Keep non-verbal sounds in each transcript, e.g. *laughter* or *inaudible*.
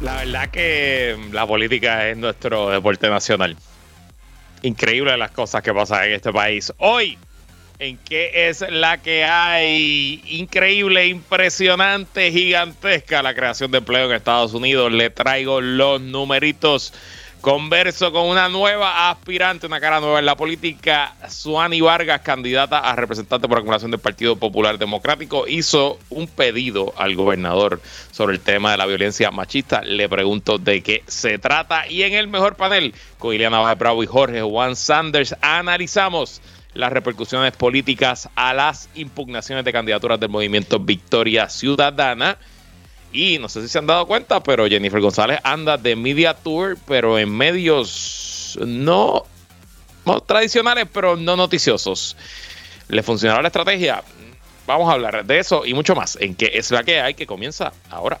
La verdad que la política es nuestro deporte nacional. Increíble las cosas que pasan en este país. Hoy, ¿en qué es la que hay? Increíble, impresionante, gigantesca la creación de empleo en Estados Unidos. Le traigo los numeritos Converso con una nueva aspirante, una cara nueva en la política. Suani Vargas, candidata a representante por acumulación del Partido Popular Democrático, hizo un pedido al gobernador sobre el tema de la violencia machista. Le pregunto de qué se trata. Y en el mejor panel, con Ileana Baja Bravo y Jorge Juan Sanders, analizamos las repercusiones políticas a las impugnaciones de candidaturas del movimiento Victoria Ciudadana y no sé si se han dado cuenta, pero Jennifer González anda de media tour, pero en medios no, tradicionales, pero no noticiosos. ¿Le funcionará la estrategia? Vamos a hablar de eso y mucho más en que es la que hay que comienza ahora.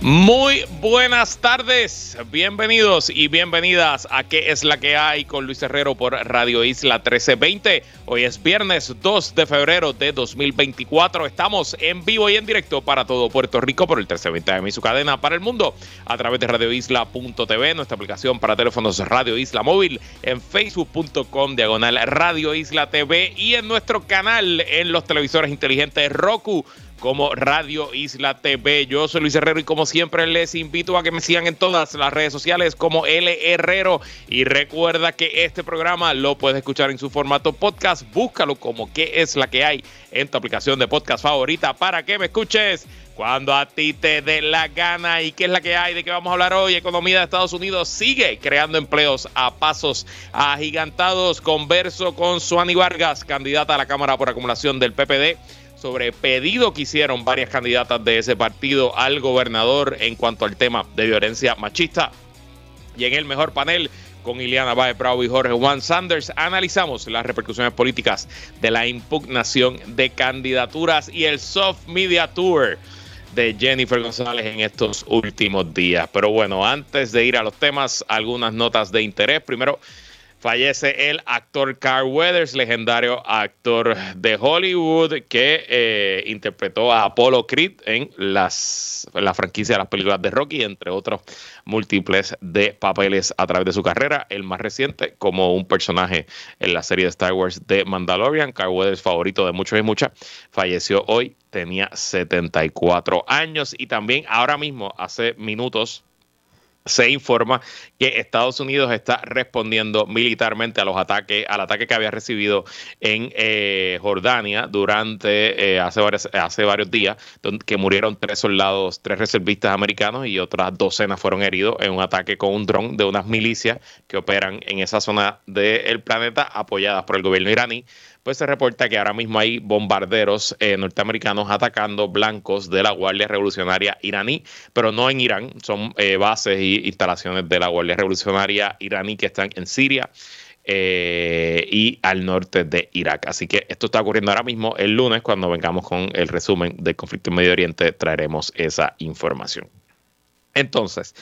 Muy buenas tardes, bienvenidos y bienvenidas a ¿Qué es la que hay? con Luis Herrero por Radio Isla 1320. Hoy es viernes 2 de febrero de 2024. Estamos en vivo y en directo para todo Puerto Rico por el 1320 AM y su cadena para el mundo a través de radioisla.tv, nuestra aplicación para teléfonos Radio Isla Móvil, en facebook.com diagonal Radio Isla TV y en nuestro canal en los televisores inteligentes Roku como Radio Isla TV. Yo soy Luis Herrero y como siempre les invito a que me sigan en todas las redes sociales como L Herrero y recuerda que este programa lo puedes escuchar en su formato podcast. Búscalo como qué es la que hay en tu aplicación de podcast favorita para que me escuches cuando a ti te dé la gana y qué es la que hay, de qué vamos a hablar hoy. Economía de Estados Unidos sigue creando empleos a pasos agigantados. Converso con Suani Vargas, candidata a la Cámara por acumulación del PPD sobre pedido que hicieron varias candidatas de ese partido al gobernador en cuanto al tema de violencia machista. Y en el mejor panel, con Ileana Baez Bravo y Jorge Juan Sanders, analizamos las repercusiones políticas de la impugnación de candidaturas y el soft media tour de Jennifer González en estos últimos días. Pero bueno, antes de ir a los temas, algunas notas de interés. Primero, Fallece el actor Carl Weathers, legendario actor de Hollywood que eh, interpretó a Apollo Creed en las, la franquicia de las películas de Rocky, entre otros múltiples de papeles a través de su carrera. El más reciente como un personaje en la serie de Star Wars de Mandalorian. Carl Weathers, favorito de muchos y muchas, falleció hoy, tenía 74 años y también ahora mismo, hace minutos, se informa que Estados Unidos está respondiendo militarmente a los ataques, al ataque que había recibido en eh, Jordania durante eh, hace, varios, días, donde, que murieron tres soldados, tres reservistas americanos y otras docenas fueron heridos en un ataque con un dron de unas milicias que operan en esa zona del planeta apoyadas por el gobierno iraní se reporta que ahora mismo hay bombarderos eh, norteamericanos atacando blancos de la Guardia Revolucionaria iraní, pero no en Irán, son eh, bases e instalaciones de la Guardia Revolucionaria iraní que están en Siria. Eh, y al norte de Irak. Así que esto está ocurriendo ahora mismo. El lunes, cuando vengamos con el resumen del conflicto en Medio Oriente, traeremos esa información. Entonces,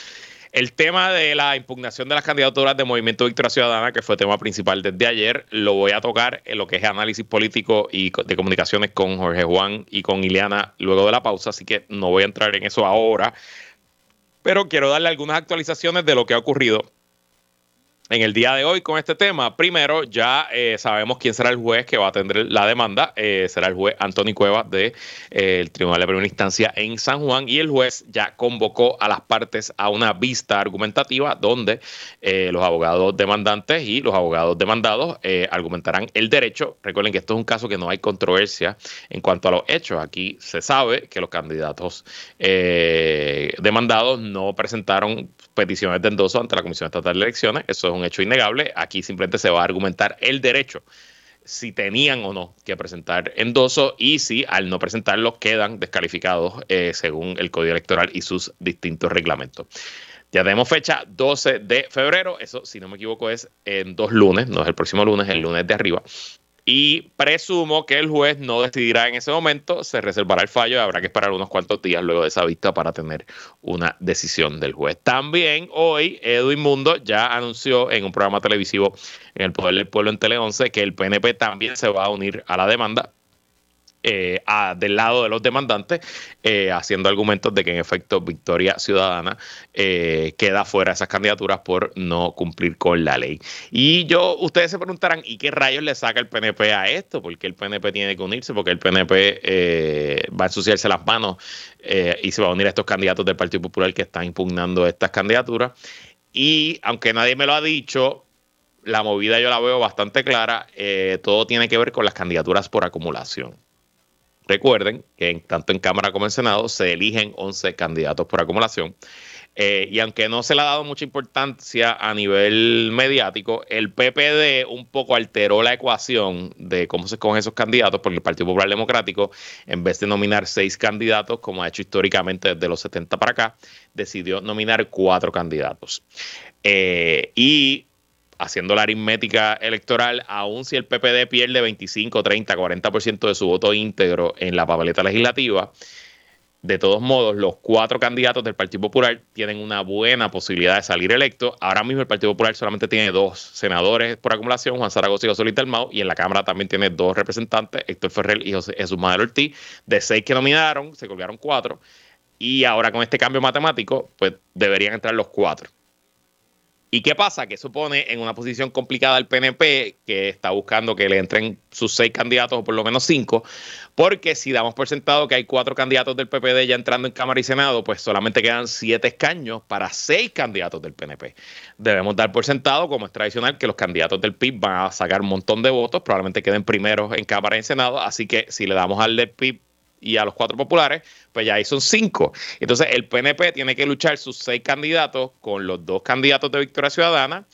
el tema de la impugnación de las candidaturas de Movimiento Victoria Ciudadana, que fue tema principal desde ayer, lo voy a tocar en lo que es análisis político y de comunicaciones con Jorge Juan y con Ileana luego de la pausa, así que no voy a entrar en eso ahora. Pero quiero darle algunas actualizaciones de lo que ha ocurrido en el día de hoy con este tema. Primero, ya eh, sabemos quién será el juez que va a atender la demanda. Eh, será el juez Antonio Cuevas del de, eh, Tribunal de Primera Instancia en San Juan. Y el juez ya convocó a las partes a una vista argumentativa donde los abogados demandantes y los abogados demandados argumentarán el derecho. Recuerden que esto es un caso que no hay controversia en cuanto a los hechos. Aquí se sabe que los candidatos demandados no presentaron peticiones de endoso ante la Comisión Estatal de Elecciones. Eso es un hecho innegable. Aquí simplemente se va a argumentar el derecho si tenían o no que presentar endoso y si al no presentarlo quedan descalificados eh, según el Código Electoral y sus distintos reglamentos. Ya tenemos fecha 12 de febrero. Eso, si no me equivoco, es en dos lunes, no es el próximo lunes, el lunes de arriba. Y presumo que el juez no decidirá en ese momento, se reservará el fallo y habrá que esperar unos cuantos días luego de esa vista para tener una decisión del juez. También hoy Edwin Mundo ya anunció en un programa televisivo en el Poder del Pueblo en Tele 11 que el PNP también se va a unir a la demanda eh, del lado de los demandantes, eh, haciendo argumentos de que en efecto Victoria Ciudadana eh, queda fuera de esas candidaturas por no cumplir con la ley. Y yo, ustedes se preguntarán, ¿y qué rayos le saca el PNP a esto? Porque el PNP tiene que unirse, porque el PNP va a ensuciarse las manos y se va a unir a estos candidatos del Partido Popular que están impugnando estas candidaturas. Y aunque nadie me lo ha dicho, la movida yo la veo bastante clara. todo tiene que ver con las candidaturas por acumulación. Recuerden que tanto en Cámara como en Senado se eligen 11 candidatos por acumulación. Eh, y aunque no se le ha dado mucha importancia a nivel mediático, el PPD un poco alteró la ecuación de cómo se escogen esos candidatos, porque el Partido Popular Democrático, en vez de nominar seis candidatos, como ha hecho históricamente desde los 70 para acá, decidió nominar cuatro candidatos. Eh, y haciendo la aritmética electoral, aun si el PPD pierde 25, 30, 40% de su voto íntegro en la papeleta legislativa, de todos modos, los cuatro candidatos del Partido Popular tienen una buena posibilidad de salir electos. Ahora mismo el Partido Popular solamente tiene dos senadores por acumulación, Juan Zaragoza y José Luis Dalmau, y en la Cámara también tiene dos representantes, Héctor Ferrer y José, Jesús Madero Ortiz. De seis que nominaron, se colgaron cuatro. Y ahora con este cambio matemático, pues deberían entrar los cuatro. ¿Y qué pasa? Que supone en una posición complicada al PNP, que está buscando que le entren sus seis candidatos o por lo menos cinco, porque si damos por sentado que hay cuatro candidatos del PPD ya entrando en Cámara y Senado, pues solamente quedan siete escaños para seis candidatos del PNP. Debemos dar por sentado, como es tradicional, que los candidatos del PIB van a sacar un montón de votos, probablemente queden primeros en Cámara y en Senado, así que si le damos al del PIB y a los cuatro populares, pues ya ahí son cinco. Entonces el PNP tiene que luchar sus seis candidatos con los dos candidatos de Victoria Ciudadana,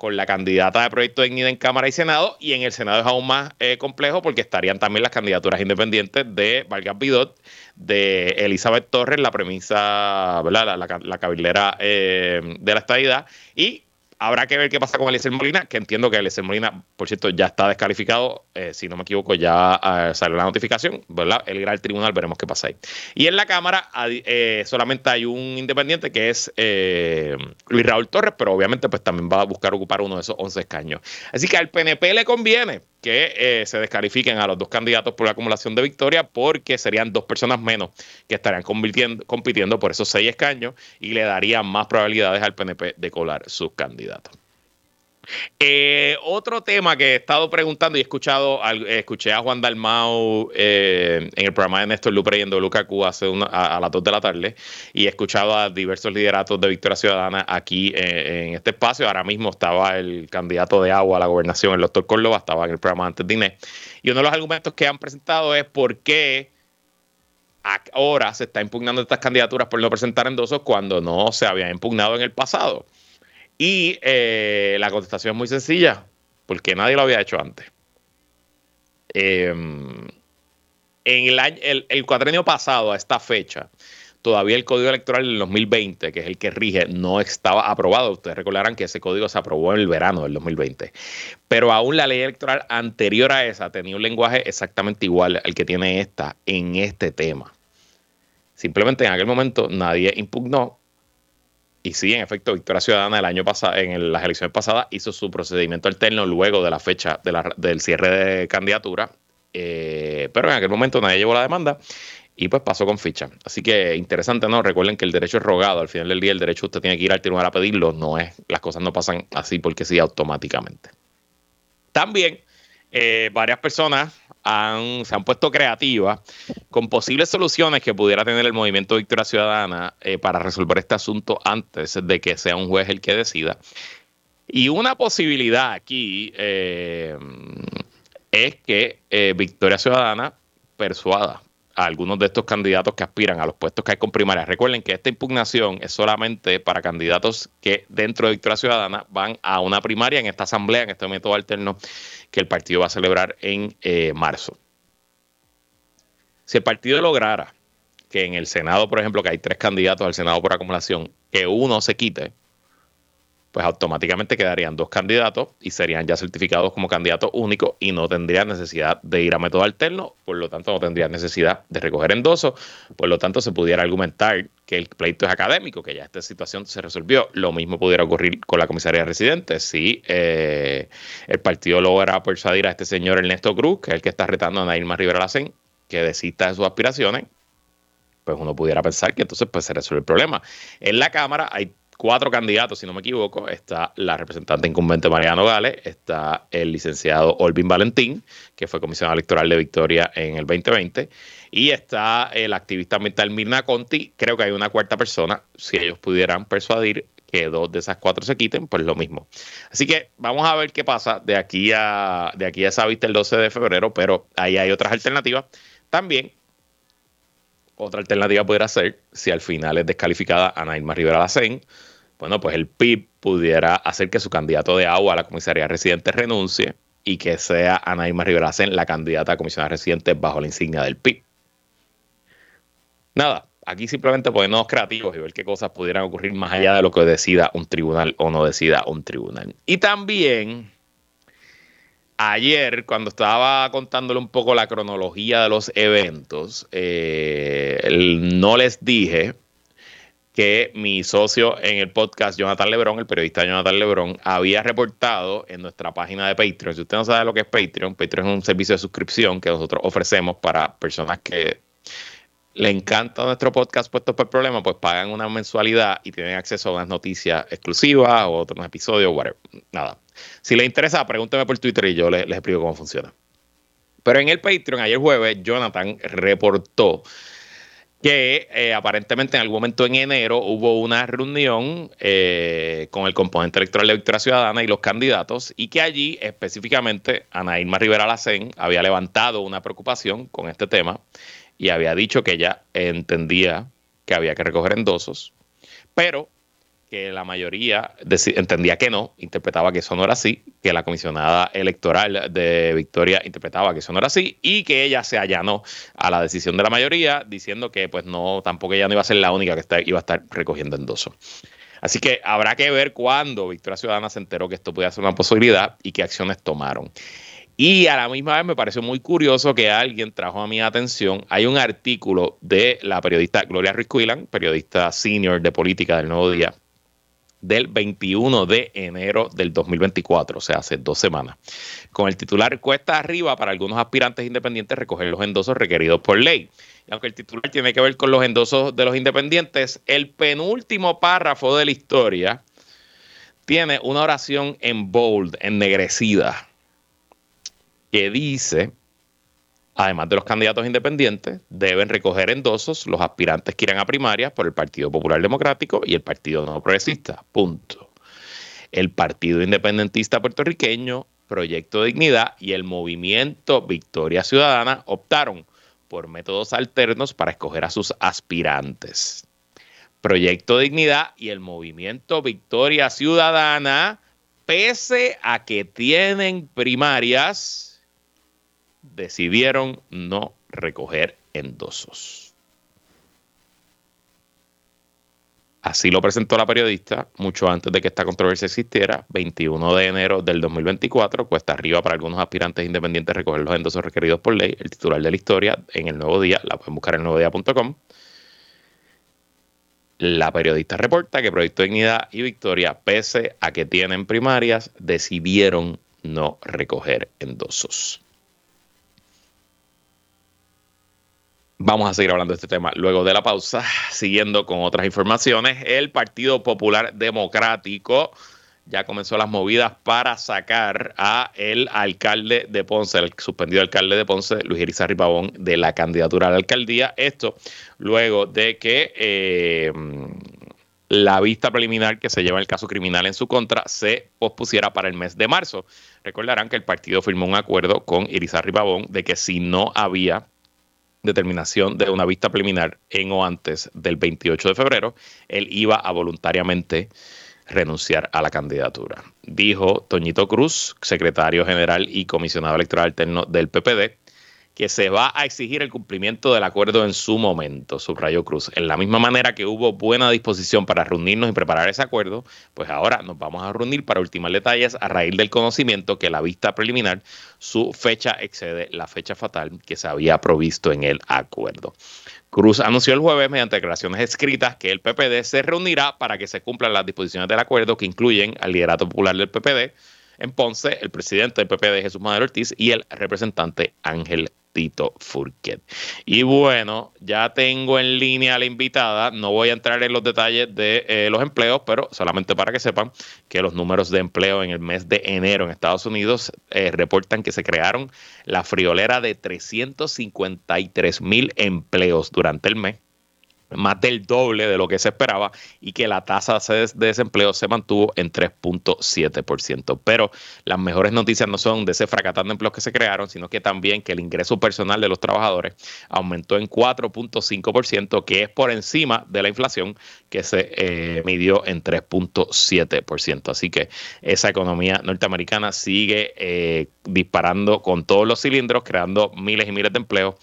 con la candidata de Proyecto de Dignidad en Cámara y Senado, y en el Senado es aún más eh, complejo porque estarían también las candidaturas independientes de Vargas Bidot, de Elizabeth Torres, la premisa, ¿verdad? La, la, cabildera eh, de la estadidad, y Habrá que ver qué pasa con Eliezer Molina, que entiendo que Eliezer Molina, por cierto, ya está descalificado. Eh, si no me equivoco, ya uh, salió la notificación, ¿verdad? Él irá al tribunal, veremos qué pasa ahí. Y en la Cámara eh, solamente hay un independiente que es eh, Luis Raúl Torres, pero obviamente pues también va a buscar ocupar uno de esos 11 escaños. Así que al PNP le conviene que eh, se descalifiquen a los dos candidatos por la acumulación de victoria porque serían dos personas menos que estarían compitiendo por esos seis escaños y le darían más probabilidades al PNP de colar sus candidatos. Eh, otro tema que he estado preguntando y he escuchado, escuché a Juan Dalmau eh, en el programa de Néstor Lupre y en WKQ hace a, las 2 de la tarde y he escuchado a diversos lideratos de Victoria Ciudadana aquí eh, en este espacio. Ahora mismo estaba el candidato de agua a la gobernación, el doctor Córdoba, estaba en el programa antes de Inés. Y uno de los argumentos que han presentado es por qué ahora se está impugnando estas candidaturas por no presentar endosos cuando no se habían impugnado en el pasado. Y eh, la contestación es muy sencilla, porque nadie lo había hecho antes. Em, en el, año, el, cuatrenio pasado, a esta fecha, todavía el código electoral del 2020, que es el que rige, no estaba aprobado. Ustedes recordarán que ese código se aprobó en el verano del 2020. Pero aún la ley electoral anterior a esa tenía un lenguaje exactamente igual al que tiene esta en este tema. Simplemente en aquel momento nadie impugnó y sí, en efecto, Victoria Ciudadana el año pasado, en las elecciones pasadas, hizo su procedimiento alterno luego de la fecha del cierre de candidatura. Eh, pero en aquel momento nadie llevó la demanda y pues pasó con ficha. Así que interesante, ¿no? Recuerden que el derecho es rogado. Al final del día, el derecho usted tiene que ir al tribunal a pedirlo. No es, las cosas no pasan así porque sí automáticamente. También eh, varias personas se han puesto creativas con posibles soluciones que pudiera tener el movimiento Victoria Ciudadana eh, para resolver este asunto antes de que sea un juez el que decida. Y una posibilidad aquí eh, es que eh, Victoria Ciudadana persuada a algunos de estos candidatos que aspiran a los puestos que hay con primaria. Recuerden que esta impugnación es solamente para candidatos que dentro de Victoria Ciudadana van a una primaria en esta asamblea, en este método alterno que el partido va a celebrar en eh, marzo. Si el partido lograra que en el Senado, por ejemplo, que hay tres candidatos al Senado por acumulación, que uno se quite, pues automáticamente quedarían dos candidatos y serían ya certificados como candidatos únicos y no tendrían necesidad de ir a método alterno, por lo tanto no tendrían necesidad de recoger endosos, por lo tanto se pudiera argumentar que el pleito es académico, que ya esta situación se resolvió. Lo mismo pudiera ocurrir con la comisaría residente si eh, el partido logra persuadir a este señor Ernesto Cruz, que es el que está retando a Nailma Rivera Lacén, que desista de sus aspiraciones, pues uno pudiera pensar que entonces pues se resuelve el problema. En la Cámara hay cuatro candidatos, si no me equivoco. Está la representante incumbente Mariano Gales, está el licenciado Olvin Valentín, que fue comisionado electoral de Victoria en el 2020, y está el activista ambiental Mirna Conti. Creo que hay una cuarta persona, si ellos pudieran persuadir que dos de esas cuatro se quiten, pues lo mismo. Así que vamos a ver qué pasa de aquí a, de aquí a esa vista el 12 de febrero, pero ahí hay otras alternativas. También otra alternativa pudiera ser, si al final es descalificada Ana Irma Rivera Lacén, bueno, pues el PIB pudiera hacer que su candidato de agua a la comisaría residente renuncie y que sea Ana Irma Rivera Lacén la candidata a comisionada residente bajo la insignia del PIB. Nada, aquí simplemente ponernos creativos y ver qué cosas pudieran ocurrir más allá de lo que decida un tribunal o no decida un tribunal. Y también ayer, cuando estaba contándole un poco la cronología de los eventos, eh, no les dije que mi socio en el podcast, Jonathan Lebrón, el periodista Jonathan Lebrón, había reportado en nuestra página de Patreon. Si usted no sabe lo que es Patreon, Patreon es un servicio de suscripción que nosotros ofrecemos para personas que le encanta nuestro podcast puesto por problema, pues pagan una mensualidad y tienen acceso a unas noticias exclusivas o otros episodios, whatever. Nada. Si les interesa, pregúnteme por Twitter y yo les, explico cómo funciona. Pero en el Patreon, ayer jueves, Jonathan reportó que eh, aparentemente en algún momento en enero hubo una reunión eh, con el componente electoral de Victoria Ciudadana y los candidatos y que allí específicamente Ana Irma Rivera Lacén había levantado una preocupación con este tema y había dicho que ella entendía que había que recoger endosos, pero que la mayoría entendía que no, interpretaba que eso no era así, que la comisionada electoral de Victoria interpretaba que eso no era así y que ella se allanó a la decisión de la mayoría diciendo que pues no, tampoco ella no iba a ser la única que iba a estar recogiendo endosos. Así que habrá que ver cuándo Victoria Ciudadana se enteró que esto podía ser una posibilidad y qué acciones tomaron. Y a la misma vez me pareció muy curioso que alguien trajo a mi atención, hay un artículo de la periodista Gloria Ruiz periodista senior de política del Nuevo Día, del 21 de enero del 2024, o sea, hace dos semanas, con el titular Cuesta arriba para algunos aspirantes independientes recoger los endosos requeridos por ley. Y aunque el titular tiene que ver con los endosos de los independientes, el penúltimo párrafo de la historia tiene una oración en bold, ennegrecida, que dice Además de los candidatos independientes, deben recoger endosos los aspirantes que irán a primarias por el Partido Popular Democrático y el Partido No Progresista. Punto. El Partido Independentista Puertorriqueño, Proyecto Dignidad y el Movimiento Victoria Ciudadana optaron por métodos alternos para escoger a sus aspirantes. Proyecto Dignidad y el Movimiento Victoria Ciudadana, pese a que tienen primarias, decidieron no recoger endosos. Así lo presentó la periodista mucho antes de que esta controversia existiera, 21 de enero del 2024, cuesta arriba para algunos aspirantes independientes recoger los endosos requeridos por ley, el titular de la historia en el Nuevo Día, la pueden buscar en nuevodía.com. La periodista reporta que Proyecto Dignidad y Victoria, pese a que tienen primarias, decidieron no recoger endosos. Vamos a seguir hablando de este tema luego de la pausa, siguiendo con otras informaciones. El Partido Popular Democrático ya comenzó las movidas para sacar a el alcalde de Ponce, el suspendido alcalde de Ponce, Luis Irizarry Pavón, de la candidatura a la alcaldía. Esto luego de que eh, la vista preliminar que se lleva el caso criminal en su contra se pospusiera para el mes de marzo. Recordarán que el partido firmó un acuerdo con Irizarry Pavón de que si no había determinación de una vista preliminar en o antes del 28 de febrero, él iba a voluntariamente renunciar a la candidatura. Dijo Toñito Cruz, secretario general y comisionado electoral alterno del PPD, que se va a exigir el cumplimiento del acuerdo en su momento, subrayó Cruz. En la misma manera que hubo buena disposición para reunirnos y preparar ese acuerdo, pues ahora nos vamos a reunir para ultimar detalles a raíz del conocimiento que la vista preliminar, su fecha excede la fecha fatal que se había provisto en el acuerdo. Cruz anunció el jueves mediante declaraciones escritas que el PPD se reunirá para que se cumplan las disposiciones del acuerdo que incluyen al liderato popular del PPD en Ponce, el presidente del PPD Jesús Madero Ortiz y el representante Ángel Tito Furquet. Y bueno, ya tengo en línea a la invitada. No voy a entrar en los detalles de eh, los empleos, pero solamente para que sepan que los números de empleo en el mes de enero en Estados Unidos eh, reportan que se crearon la friolera de 353 mil empleos durante el mes más del doble de lo que se esperaba y que la tasa de desempleo se mantuvo en 3.7%. Pero las mejores noticias no son de ese fracatán de empleos que se crearon, sino que también que el ingreso personal de los trabajadores aumentó en 4.5%, que es por encima de la inflación que se eh, midió en 3.7%. Así que esa economía norteamericana sigue eh, disparando con todos los cilindros, creando miles y miles de empleos.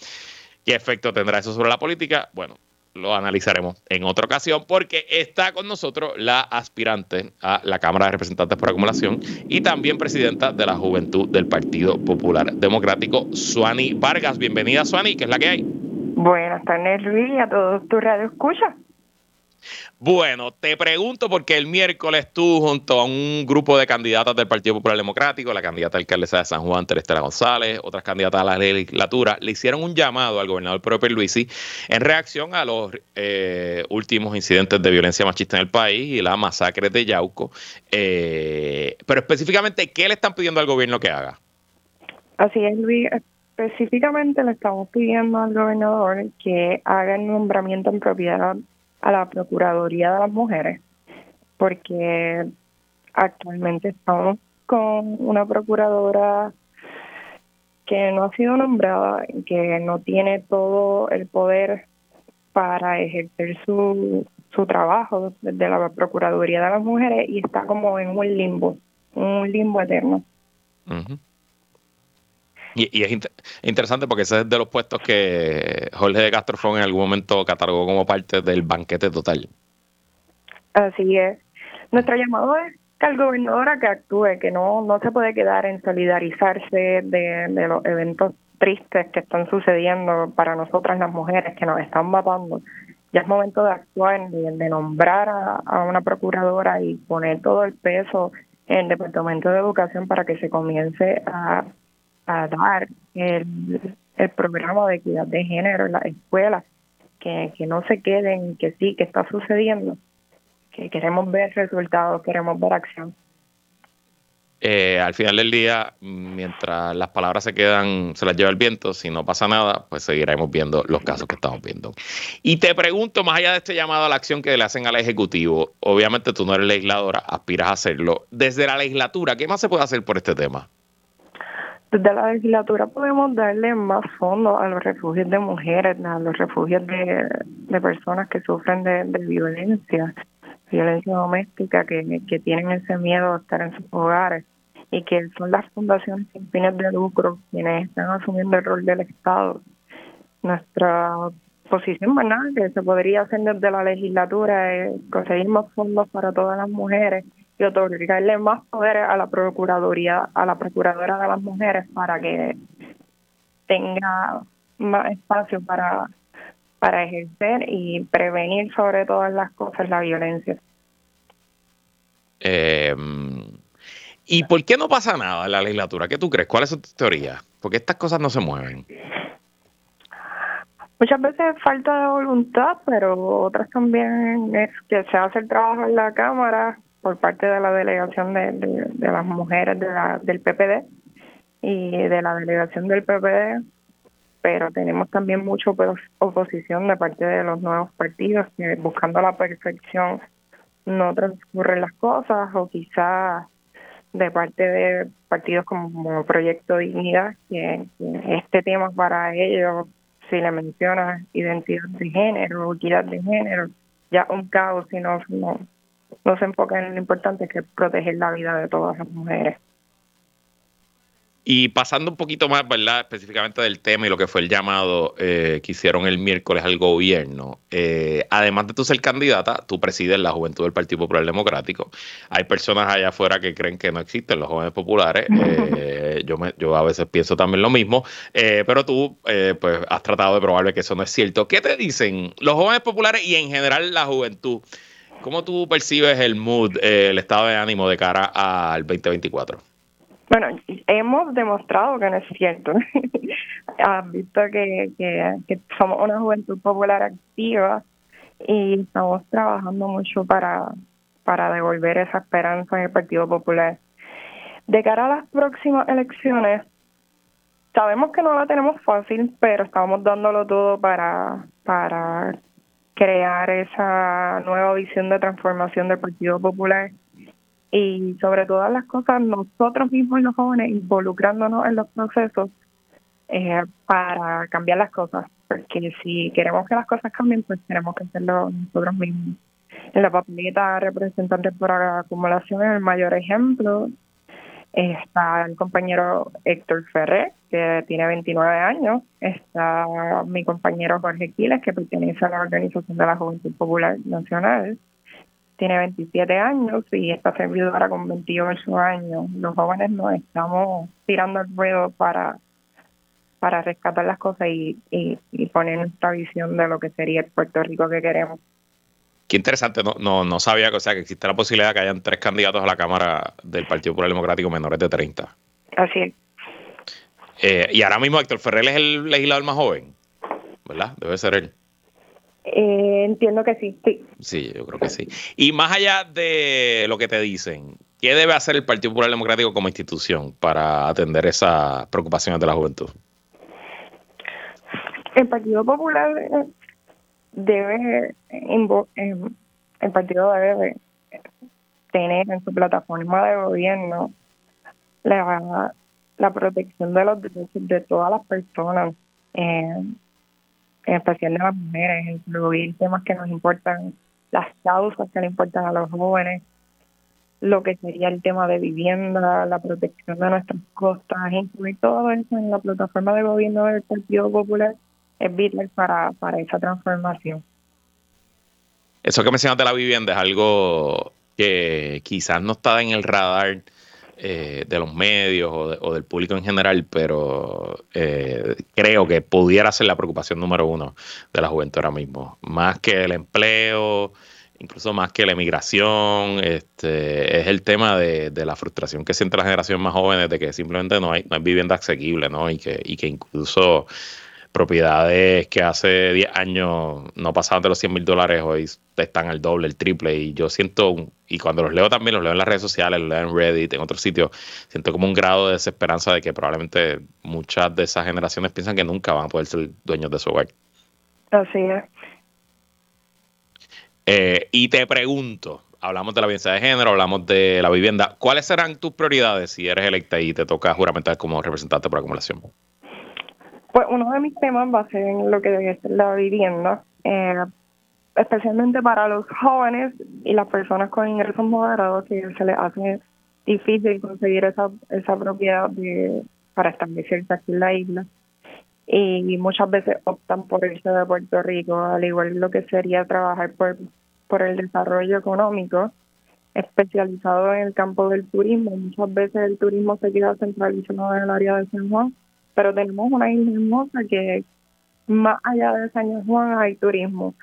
¿Qué efecto tendrá eso sobre la política? Bueno, lo analizaremos en otra ocasión porque está con nosotros la aspirante a la Cámara de Representantes por acumulación y también presidenta de la Juventud del Partido Popular Democrático, Suani Vargas. Bienvenida, Suani, ¿qué es la que hay? Buenas tardes, Luis, a todos tu radio escucha. Bueno, te pregunto porque el miércoles tú junto a un grupo de candidatas del Partido Popular Democrático, la candidata alcaldesa de San Juan, Terestela González, otras candidatas a la legislatura, le hicieron un llamado al gobernador Pedro Luisi en reacción a los eh, últimos incidentes de violencia machista en el país y la masacre de Yauco. Eh, pero específicamente, ¿qué le están pidiendo al gobierno que haga? Así es, Luis. Específicamente le estamos pidiendo al gobernador que haga el nombramiento en propiedad a la Procuraduría de las Mujeres, porque actualmente estamos con una procuradora que no ha sido nombrada, que no tiene todo el poder para ejercer su, su trabajo desde la Procuraduría de las Mujeres y está como en un limbo, un limbo eterno. Y, es interesante porque ese es de los puestos que Jorge de Castro en algún momento catalogó como parte del banquete total. Así es. Nuestro llamado es que al gobernador a que actúe, que no, no se puede quedar en solidarizarse de, los eventos tristes que están sucediendo para nosotras las mujeres que nos están matando. Ya es momento de actuar, de, de nombrar a, una procuradora y poner todo el peso en el Departamento de Educación para que se comience a a dar el, el programa de equidad de género en las escuelas, que, que no se queden, que sí, que está sucediendo, que queremos ver resultados, queremos ver acción. Eh, al final del día, mientras las palabras se quedan, se las lleva el viento, si no pasa nada, pues seguiremos viendo los casos que estamos viendo. Y te pregunto, más allá de este llamado a la acción que le hacen al Ejecutivo, obviamente tú no eres legisladora, aspiras a hacerlo. Desde la legislatura, ¿qué más se puede hacer por este tema? Desde la legislatura podemos darle más fondos a los refugios de mujeres, a los refugios de, personas que sufren de, violencia, violencia doméstica, que, que tienen ese miedo a estar en sus hogares y que son las fundaciones sin fines de lucro quienes están asumiendo el rol del Estado. Nuestra posición, ¿verdad?, que se podría hacer desde la legislatura es conseguir más fondos para todas las mujeres y otorgarle más poder a la procuraduría, a la procuradora de las mujeres para que tenga más espacio para para ejercer y prevenir sobre todas las cosas la violencia. Eh, ¿Y por qué no pasa nada en la legislatura? ¿Qué tú crees? ¿Cuál es tu teoría? Porque estas cosas no se mueven. Muchas veces falta de voluntad, pero otras también es que se hace el trabajo en la Cámara por parte de la delegación de, de, las mujeres de la, del PPD y de la delegación del PPD, pero tenemos también mucha oposición de parte de los nuevos partidos que buscando la perfección no transcurren las cosas o quizás de parte de partidos como, Proyecto Dignidad, que, este tema para ellos, si le menciona identidad de género o equidad de género, ya un caos si no, no se enfoca en lo importante que es proteger la vida de todas las mujeres. Y pasando un poquito más, ¿verdad? Específicamente del tema y lo que fue el llamado eh, que hicieron el miércoles al gobierno. Eh, además de tú ser candidata, tú presides la juventud del Partido Popular Democrático. Hay personas allá afuera que creen que no existen los jóvenes populares. *laughs* Eh, yo, me, yo a veces pienso también lo mismo. pero tú, pues, has tratado de probarme que eso no es cierto. ¿Qué te dicen los jóvenes populares y en general la juventud? ¿Cómo tú percibes el mood, el estado de ánimo de cara al 2024? Bueno, hemos demostrado que no es cierto. *laughs* Has visto que, que, somos una juventud popular activa y estamos trabajando mucho para, para devolver esa esperanza en el Partido Popular. De cara a las próximas elecciones, sabemos que no la tenemos fácil, pero estamos dándolo todo para, para crear esa nueva visión de transformación del Partido Popular. Y sobre todas las cosas nosotros mismos los jóvenes involucrándonos en los procesos eh, para cambiar las cosas. Porque si queremos que las cosas cambien pues tenemos que hacerlo nosotros mismos. En la papeleta representantes por acumulación el mayor ejemplo está el compañero Héctor Ferrer que tiene 29 años está mi compañero Jorge Quiles que pertenece a la Organización de la Juventud Popular Nacional tiene 27 años y esta servidora con 28 años. Los jóvenes nos estamos tirando el ruedo para, para rescatar las cosas y, y, poner nuestra visión de lo que sería el Puerto Rico que queremos. Qué interesante, no, no, no sabía que, o sea, que existe la posibilidad de que hayan tres candidatos a la Cámara del Partido Popular Democrático menores de 30. Así es. Eh, y ahora mismo Héctor Ferrer es el legislador más joven, ¿verdad? Debe ser él. Eh, entiendo que sí, sí. Sí, yo creo que sí. Y más allá de lo que te dicen, ¿qué debe hacer el Partido Popular Democrático como institución para atender esas preocupaciones de la juventud? El Partido Popular eh, debe, eh, el partido debe tener en su plataforma de gobierno la, la protección de los derechos de todas las personas. Eh, en especial de las mujeres, incluir temas que nos importan, las causas que le importan a los jóvenes, lo que sería el tema de vivienda, la protección de nuestras costas, incluir todo eso en la plataforma de gobierno del Partido Popular es vital para, para esa transformación. Eso que mencionas de la vivienda es algo que quizás no está en el radar eh, de los medios o, del público en general, pero eh, creo que pudiera ser la preocupación número uno de la juventud ahora mismo, más que el empleo, incluso más que la emigración, este, es el tema de, la frustración que siente la generación más jóvenes de que simplemente no hay, no hay vivienda asequible, ¿no? Y que, y que incluso propiedades que hace 10 años no pasaban de los 100 mil dólares, hoy están al doble, el triple. Y yo siento, y cuando los leo también, los leo en las redes sociales, los leo en Reddit, en otros sitios, siento como un grado de desesperanza de que probablemente muchas de esas generaciones piensan que nunca van a poder ser dueños de su hogar. Así es. Eh, y te pregunto, hablamos de la violencia de género, hablamos de la vivienda, ¿cuáles serán tus prioridades si eres electa y te toca juramentar como representante por acumulación? Pues uno de mis temas va a ser en lo que debe ser la vivienda, eh, especialmente para los jóvenes y las personas con ingresos moderados que se les hace difícil conseguir esa, esa propiedad de, para establecerse aquí en la isla. Y muchas veces optan por irse de Puerto Rico, al igual lo que sería trabajar por, por el desarrollo económico especializado en el campo del turismo. Muchas veces el turismo se queda centralizado en el área de San Juan pero tenemos una isla hermosa que más allá de San Juan hay turismo.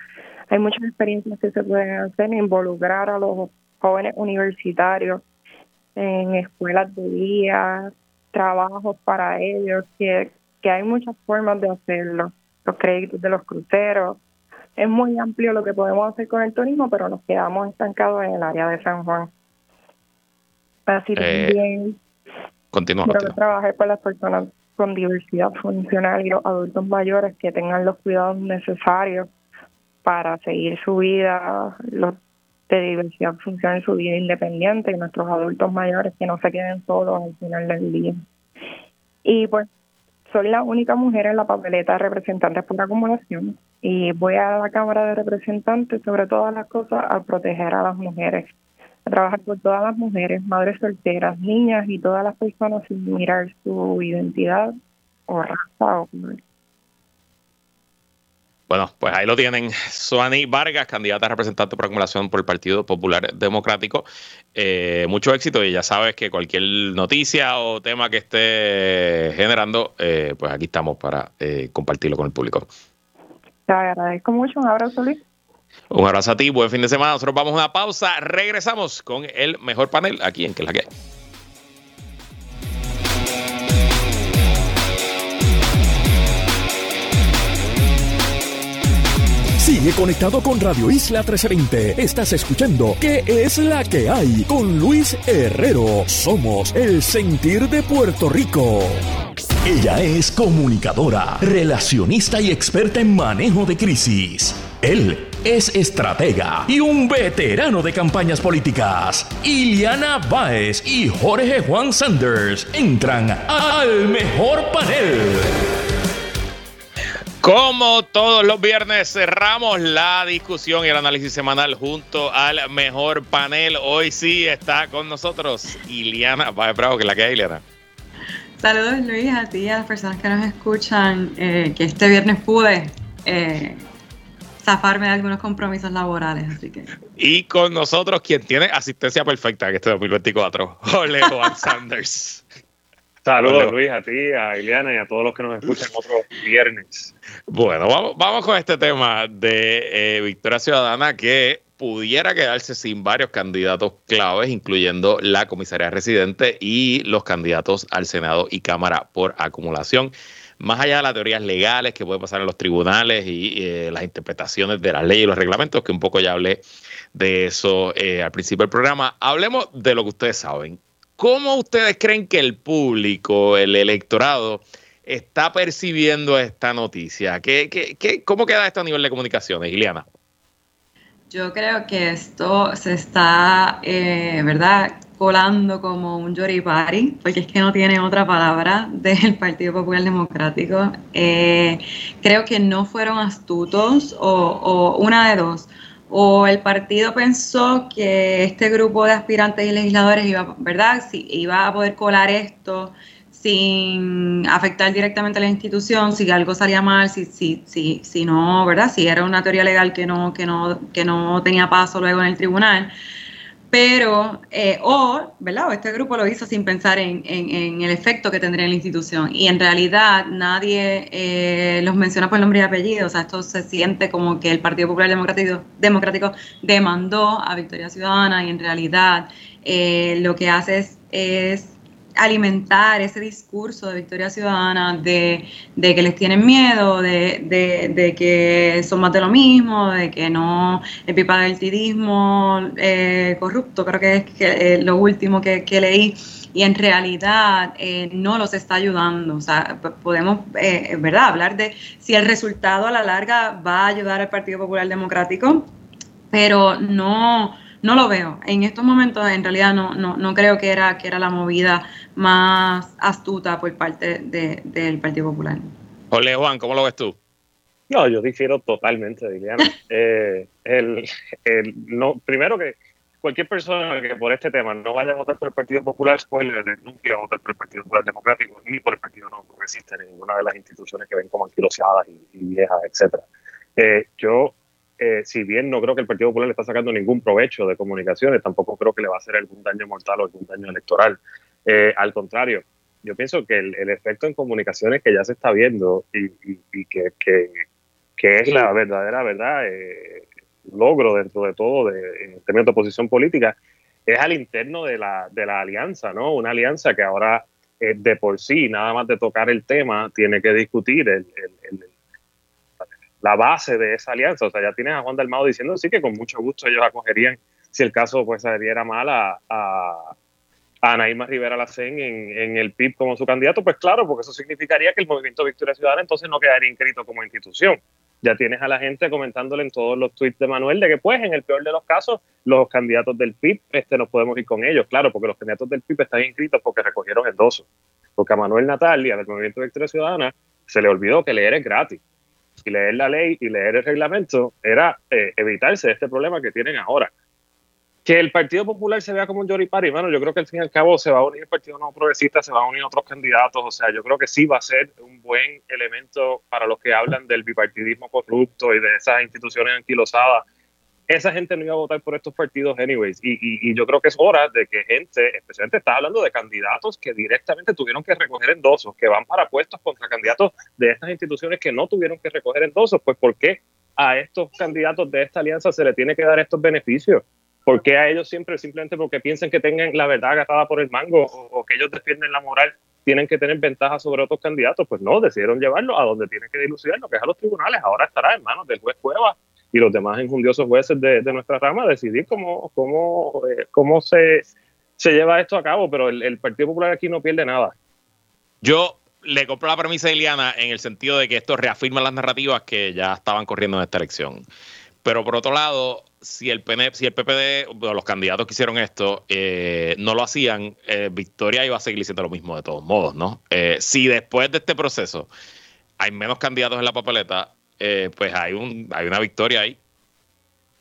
Hay muchas experiencias que se pueden hacer, involucrar a los jóvenes universitarios en escuelas de día, trabajos para ellos, que, que hay muchas formas de hacerlo. Los créditos de los cruceros. Es muy amplio lo que podemos hacer con el turismo, pero nos quedamos estancados en el área de San Juan. Así eh, también continúa, trabajar con las personas con diversidad funcional y los adultos mayores que tengan los cuidados necesarios para seguir su vida, los de diversidad funcional, su vida independiente, y nuestros adultos mayores que no se queden solos al final del día. Y pues soy la única mujer en la papeleta de representantes por acumulación y voy a la Cámara de Representantes sobre todas las cosas a proteger a las mujeres, a trabajar por todas las mujeres, madres solteras, niñas y todas las personas sin mirar su identidad o raza o bueno, pues ahí lo tienen. Suani Vargas, candidata a representante por acumulación por el Partido Popular Democrático. Eh, mucho éxito y ya sabes que cualquier noticia o tema que esté generando, eh, pues aquí estamos para eh, compartirlo con el público. Te agradezco mucho. Un abrazo, Luis. Un abrazo a ti. Buen fin de semana. Nosotros vamos a una pausa. Regresamos con el mejor panel aquí en Que la que. Sigue conectado con Radio Isla 1320. Estás escuchando ¿Qué es la que hay? Con Luis Herrero. Somos el sentir de Puerto Rico. Ella es comunicadora, relacionista y experta en manejo de crisis. Él es estratega y un veterano de campañas políticas. Iliana Báez y Jorge Juan Sanders entran al mejor panel. Como todos los viernes cerramos la discusión y el análisis semanal junto al mejor panel. Hoy sí está con nosotros Iliana. Bravo, que la que hay, Iliana. Saludos Luis a ti y a las personas que nos escuchan, eh, que este viernes pude eh, zafarme de algunos compromisos laborales, así que... Y con nosotros quien tiene asistencia perfecta en este 2024, Jorge Juan *laughs* Sanders. Saludos Luis, a ti, a Ileana y a todos los que nos escuchan otro viernes. Bueno, vamos, vamos con este tema de eh, Victoria Ciudadana que pudiera quedarse sin varios candidatos claves, incluyendo la comisaría residente y los candidatos al Senado y Cámara por acumulación. Más allá de las teorías legales que puede pasar en los tribunales y eh, las interpretaciones de la ley y los reglamentos, que un poco ya hablé de eso eh, al principio del programa, hablemos de lo que ustedes saben. ¿Cómo ustedes creen que el público, el electorado, está percibiendo esta noticia? ¿Qué, qué, cómo queda esto a nivel de comunicaciones, Iliana? Yo creo que esto se está, eh, ¿verdad?, colando como un yoripari, porque es que no tiene otra palabra *laughs* del Partido Popular Democrático. Eh, creo que no fueron astutos o, o una de dos o el partido pensó que este grupo de aspirantes y legisladores iba, ¿verdad? Sí, iba a poder colar esto sin afectar directamente a la institución, si algo salía mal, si, si, si, si no, ¿verdad? Si era una teoría legal que no, que no, que no tenía paso luego en el tribunal pero, eh, o, ¿verdad? O este grupo lo hizo sin pensar en, el efecto que tendría en la institución. Y en realidad nadie eh, los menciona por nombre y apellido. O sea, esto se siente como que el Partido Popular Democrático, Democrático demandó a Victoria Ciudadana y en realidad eh, lo que hace es alimentar ese discurso de victoria ciudadana, de, que les tienen miedo, de, que son más de lo mismo, de que no, el pipa eh, corrupto, creo que es eh, lo último que, leí, y en realidad eh, no los está ayudando. O sea, podemos, ¿verdad?, hablar de si el resultado a la larga va a ayudar al Partido Popular Democrático, pero no no lo veo. En estos momentos, en realidad, no, no, no creo que era, que era la movida más astuta por parte del Partido Popular. Ole, Juan, ¿cómo lo ves tú? No, yo difiero totalmente, Liliana. *laughs* eh, el, el, no, primero que cualquier persona que por este tema no vaya a votar por el Partido Popular, spoiler, nunca va a votar por el Partido Popular Democrático ni por el Partido No Progresista, ni ninguna de las instituciones que ven como anquiloseadas y, y viejas, etcétera. Eh, yo eh, si bien no creo que el Partido Popular le está sacando ningún provecho de comunicaciones, tampoco creo que le va a hacer algún daño mortal o algún daño electoral. Eh, al contrario, yo pienso que el, efecto en comunicaciones que ya se está viendo y, que, es la verdadera verdad, eh, logro dentro de todo de, en términos de oposición política, es al interno de la, de la alianza, ¿no? Una alianza que ahora de por sí, nada más de tocar el tema, tiene que discutir el, el la base de esa alianza. O sea, ya tienes a Juan Dalmado diciendo sí que con mucho gusto ellos acogerían, si el caso pues saliera mal, a, a, a Rivera Lacén en, en el PIB como su candidato. Pues claro, porque eso significaría que el Movimiento Victoria Ciudadana entonces no quedaría inscrito como institución. Ya tienes a la gente comentándole en todos los tweets de Manuel de que pues en el peor de los casos los candidatos del PIB este, nos podemos ir con ellos. Claro, porque los candidatos del PIB están inscritos porque recogieron endosos. Porque a Manuel Natalia del Movimiento Victoria Ciudadana se le olvidó que leer es gratis y leer la ley y leer el reglamento era eh, evitarse este problema que tienen ahora. que el Partido Popular se vea como un Yoripari, bueno, yo creo que al fin y al cabo se va a unir el Partido No Progresista, se va a unir otros candidatos, o sea, yo creo que sí va a ser un buen elemento para los que hablan del bipartidismo corrupto y de esas instituciones anquilosadas. Esa gente no iba a votar por estos partidos anyways, y, y, yo creo que es hora de que gente, especialmente está hablando de candidatos que directamente tuvieron que recoger endosos, que van para puestos contra candidatos de estas instituciones que no tuvieron que recoger endosos, pues ¿por qué a estos candidatos de esta alianza se le tiene que dar estos beneficios? ¿Por qué a ellos siempre, simplemente porque piensan que tengan la verdad agarrada por el mango o, que ellos defienden la moral, tienen que tener ventaja sobre otros candidatos? Pues no, decidieron llevarlo a donde tienen que dilucidarlo, que es a los tribunales. Ahora estará en manos del juez Cueva y los demás injundiosos jueces de, nuestra rama decidir cómo, cómo, eh, cómo se, se lleva esto a cabo, pero el, Partido Popular aquí no pierde nada. Yo le compro la premisa de Iliana en el sentido de que esto reafirma las narrativas que ya estaban corriendo en esta elección. Pero por otro lado, si el, si el PPD, los candidatos que hicieron esto, eh, no lo hacían, eh, Victoria iba a seguir diciendo lo mismo de todos modos, ¿no? Si después de este proceso hay menos candidatos en la papeleta, pues hay, un, hay una victoria ahí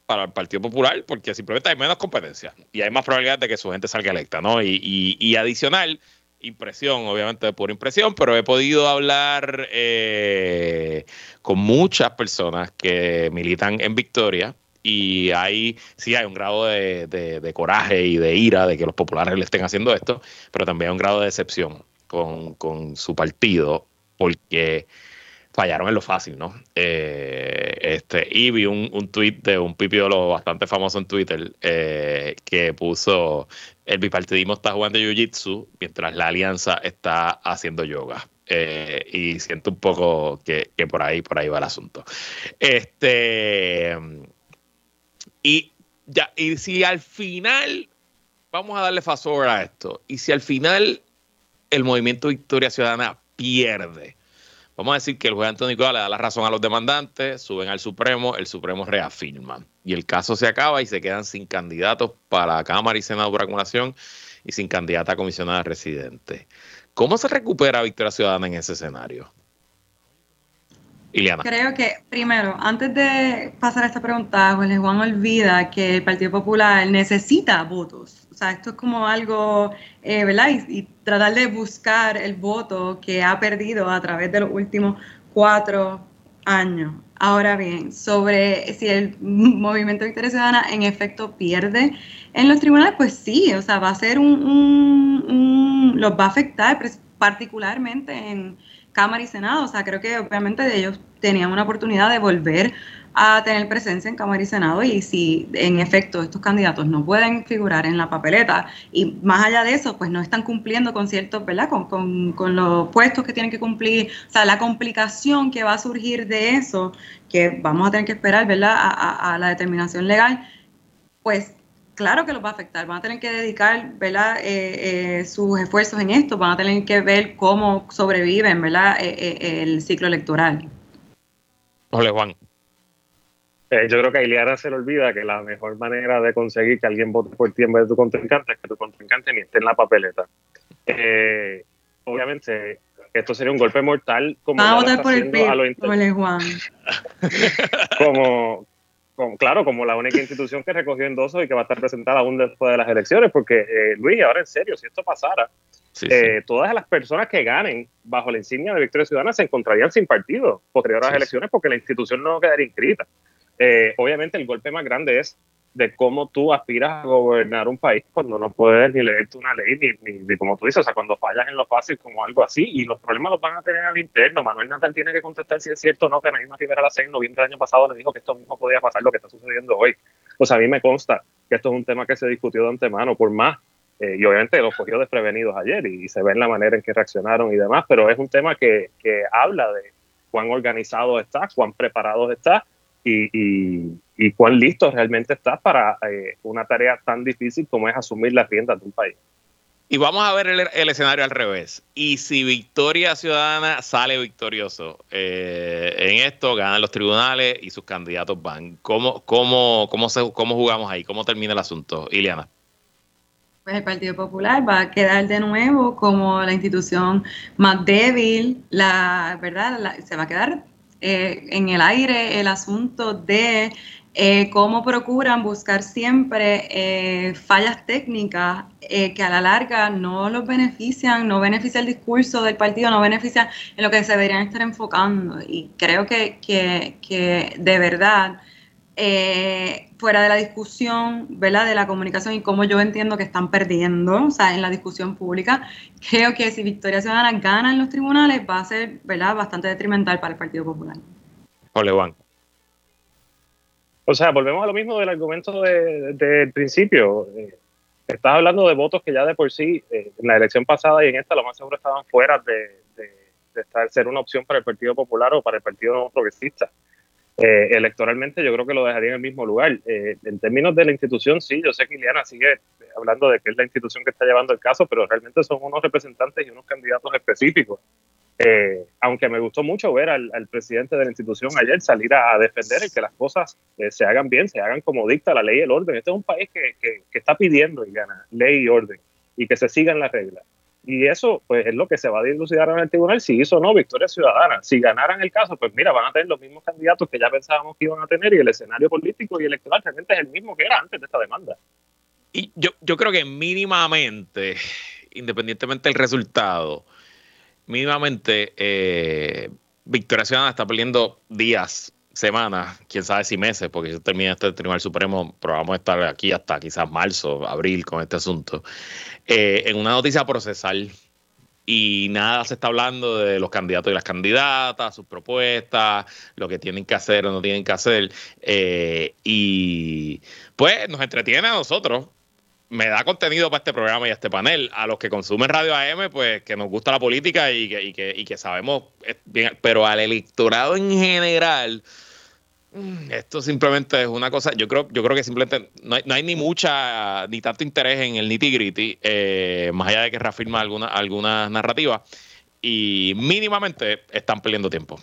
para el Partido Popular, porque simplemente hay menos competencia y hay más probabilidad de que su gente salga electa, ¿no? Y, y, y adicional, impresión, obviamente de pura impresión, pero he podido hablar eh, con muchas personas que militan en Victoria y hay, sí hay un grado de, coraje y de ira de que los populares le estén haciendo esto, pero también hay un grado de decepción con, con su partido porque fallaron en lo fácil, ¿no? Eh, este, y vi un, un tweet de un pipiolo bastante famoso en Twitter eh, que puso el bipartidismo está jugando jiu-jitsu mientras la alianza está haciendo yoga. Eh, y siento un poco que, por ahí, por ahí va el asunto. Este y ya, y si al final vamos a darle fast a esto, y si al final el movimiento Victoria Ciudadana pierde, Vamos a decir que el juez Antonio Nicolás le da la razón a los demandantes, suben al Supremo, el Supremo reafirma. Y el caso se acaba y se quedan sin candidatos para Cámara y Senado por acumulación y sin candidata a comisionada residente. ¿Cómo se recupera Victoria Ciudadana en ese escenario? Iliana. Creo que, primero, antes de pasar a esta pregunta, Juan olvida que el Partido Popular necesita votos o sea, esto es como algo, eh, ¿verdad? Y, tratar de buscar el voto que ha perdido a través de los últimos cuatro años. Ahora bien, sobre si el movimiento Victoria Ciudadana en efecto pierde en los tribunales, pues sí, o sea, va a ser un, un los va a afectar particularmente en Cámara y Senado. O sea, creo que obviamente ellos tenían una oportunidad de volver a tener presencia en Cámara y Senado y si en efecto estos candidatos no pueden figurar en la papeleta y más allá de eso, pues no están cumpliendo con ciertos, ¿verdad? Con, con, los puestos que tienen que cumplir, o sea, la complicación que va a surgir de eso, que vamos a tener que esperar, ¿verdad? A, la determinación legal, pues claro que los va a afectar, van a tener que dedicar, ¿verdad? Eh, eh, sus esfuerzos en esto, van a tener que ver cómo sobreviven, ¿verdad? Eh, el ciclo electoral. Hola, Juan. Eh, yo creo que a Iliana se le olvida que la mejor manera de conseguir que alguien vote por ti en vez de tu contrincante es que tu contrincante ni esté en la papeleta. Eh, obviamente, esto sería un golpe mortal. Como a votar por el PIB, Juan. *laughs* como, como, claro, como la única institución que recogió endosos y que va a estar presentada aún después de las elecciones, porque eh, Luis, ahora en serio, si esto pasara, todas las personas que ganen bajo la insignia de Victoria Ciudadana se encontrarían sin partido posterior a las elecciones porque la institución no quedaría inscrita. Eh, obviamente el golpe más grande es de cómo tú aspiras a gobernar un país cuando no puedes ni leerte una ley, ni, ni, como tú dices, o sea, cuando fallas en lo fácil como algo así, y los problemas los van a tener al interno. Manuel Natal tiene que contestar si es cierto o no que Ana Isma Rivera la en noviembre del año pasado le dijo que esto mismo podía pasar lo que está sucediendo hoy. Sea, a mí me consta que esto es un tema que se discutió de antemano, por más, eh, y obviamente los cogió desprevenidos ayer, y, se ve en la manera en que reaccionaron y demás, pero es un tema que, que habla de cuán organizado está, cuán preparado está, y, cuán listo realmente estás para eh, una tarea tan difícil como es asumir las riendas de un país. Y vamos a ver el, escenario al revés. Y si Victoria Ciudadana sale victorioso eh, en esto, ganan los tribunales y sus candidatos van. ¿Cómo, cómo, cómo, se, ¿Cómo jugamos ahí? ¿Cómo termina el asunto? Ileana. Pues el Partido Popular va a quedar de nuevo como la institución más débil, la verdad, se va a quedar eh, en el aire el asunto de eh, cómo procuran buscar siempre eh, fallas técnicas eh, que a la larga no los benefician, no beneficia el discurso del partido, no beneficia en lo que se deberían estar enfocando. Y creo que, que, de verdad, fuera de la discusión, ¿verdad? De la comunicación y cómo yo entiendo que están perdiendo, o sea, en la discusión pública, creo que si Victoria Ciudadana gana en los tribunales va a ser, ¿verdad? Bastante detrimental para el Partido Popular. Ole, Juan. O sea, volvemos a lo mismo del argumento del de, principio. Eh, estás hablando de votos que ya de por sí, eh, en la elección pasada y en esta, lo más seguro estaban fuera de, estar, ser una opción para el Partido Popular o para el Partido Progresista. Eh, electoralmente yo creo que lo dejaría en el mismo lugar. en términos de la institución, sí, yo sé que Ileana sigue hablando de que es la institución que está llevando el caso, pero realmente son unos representantes y unos candidatos específicos. Eh, aunque me gustó mucho ver al, presidente de la institución ayer salir a, defender el que las cosas eh, se hagan bien, se hagan como dicta la ley y el orden. Este es un país que, que, está pidiendo y gana ley y orden y que se sigan las reglas. Y eso pues es lo que se va a dilucidar en el tribunal si hizo o no victoria ciudadana. Si ganaran el caso, pues mira, van a tener los mismos candidatos que ya pensábamos que iban a tener y el escenario político y electoral realmente es el mismo que era antes de esta demanda. Y yo, yo creo que mínimamente, independientemente del resultado, mínimamente eh, Victoria Ciudadana está perdiendo días, semanas, quién sabe si meses, porque si termina este Tribunal Supremo, a estar aquí hasta quizás marzo, abril con este asunto, eh, en una noticia procesal. Y nada se está hablando de los candidatos y las candidatas, sus propuestas, lo que tienen que hacer o no tienen que hacer. Eh, y pues nos entretiene a nosotros me da contenido para este programa y este panel. A los que consumen Radio AM, pues que nos gusta la política y que, y que, y que sabemos bien, pero al electorado en general, esto simplemente es una cosa, yo creo, yo creo que simplemente no hay, no hay ni mucha, ni tanto interés en el nitty gritty, eh, más allá de que reafirma alguna, algunas narrativas, y mínimamente están perdiendo tiempo.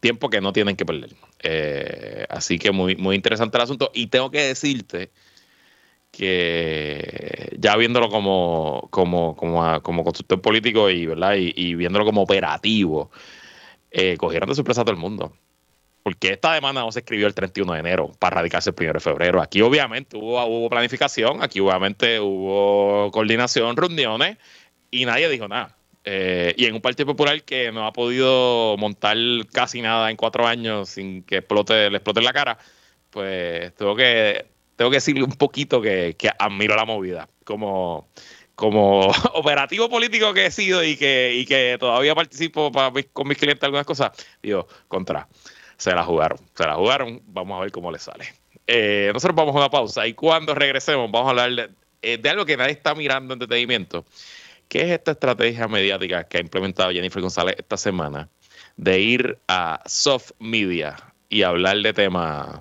Tiempo que no tienen que perder. Eh, así que muy, muy interesante el asunto. Y tengo que decirte que ya viéndolo como, como, como, como constructor político y, ¿verdad? Y, viéndolo como operativo, eh, cogieron de sorpresa a todo el mundo. Porque esta demanda no se escribió el 31 de enero para radicarse el 1 de febrero. Aquí obviamente hubo, planificación, aquí obviamente hubo coordinación, reuniones y nadie dijo nada. Eh, y en un Partido Popular que no ha podido montar casi nada en cuatro años sin que explote, le explote la cara, pues tuvo que tengo que decirle un poquito que, admiro la movida. Como, como *laughs* operativo político que he sido y que, y que todavía participo para, con mis clientes algunas cosas, digo, contra, se la jugaron, se la jugaron, vamos a ver cómo les sale. Eh, nosotros vamos a una pausa y cuando regresemos vamos a hablar de, eh, algo que nadie está mirando en entretenimiento, que es esta estrategia mediática que ha implementado Jennifer González esta semana de ir a soft media y hablar de temas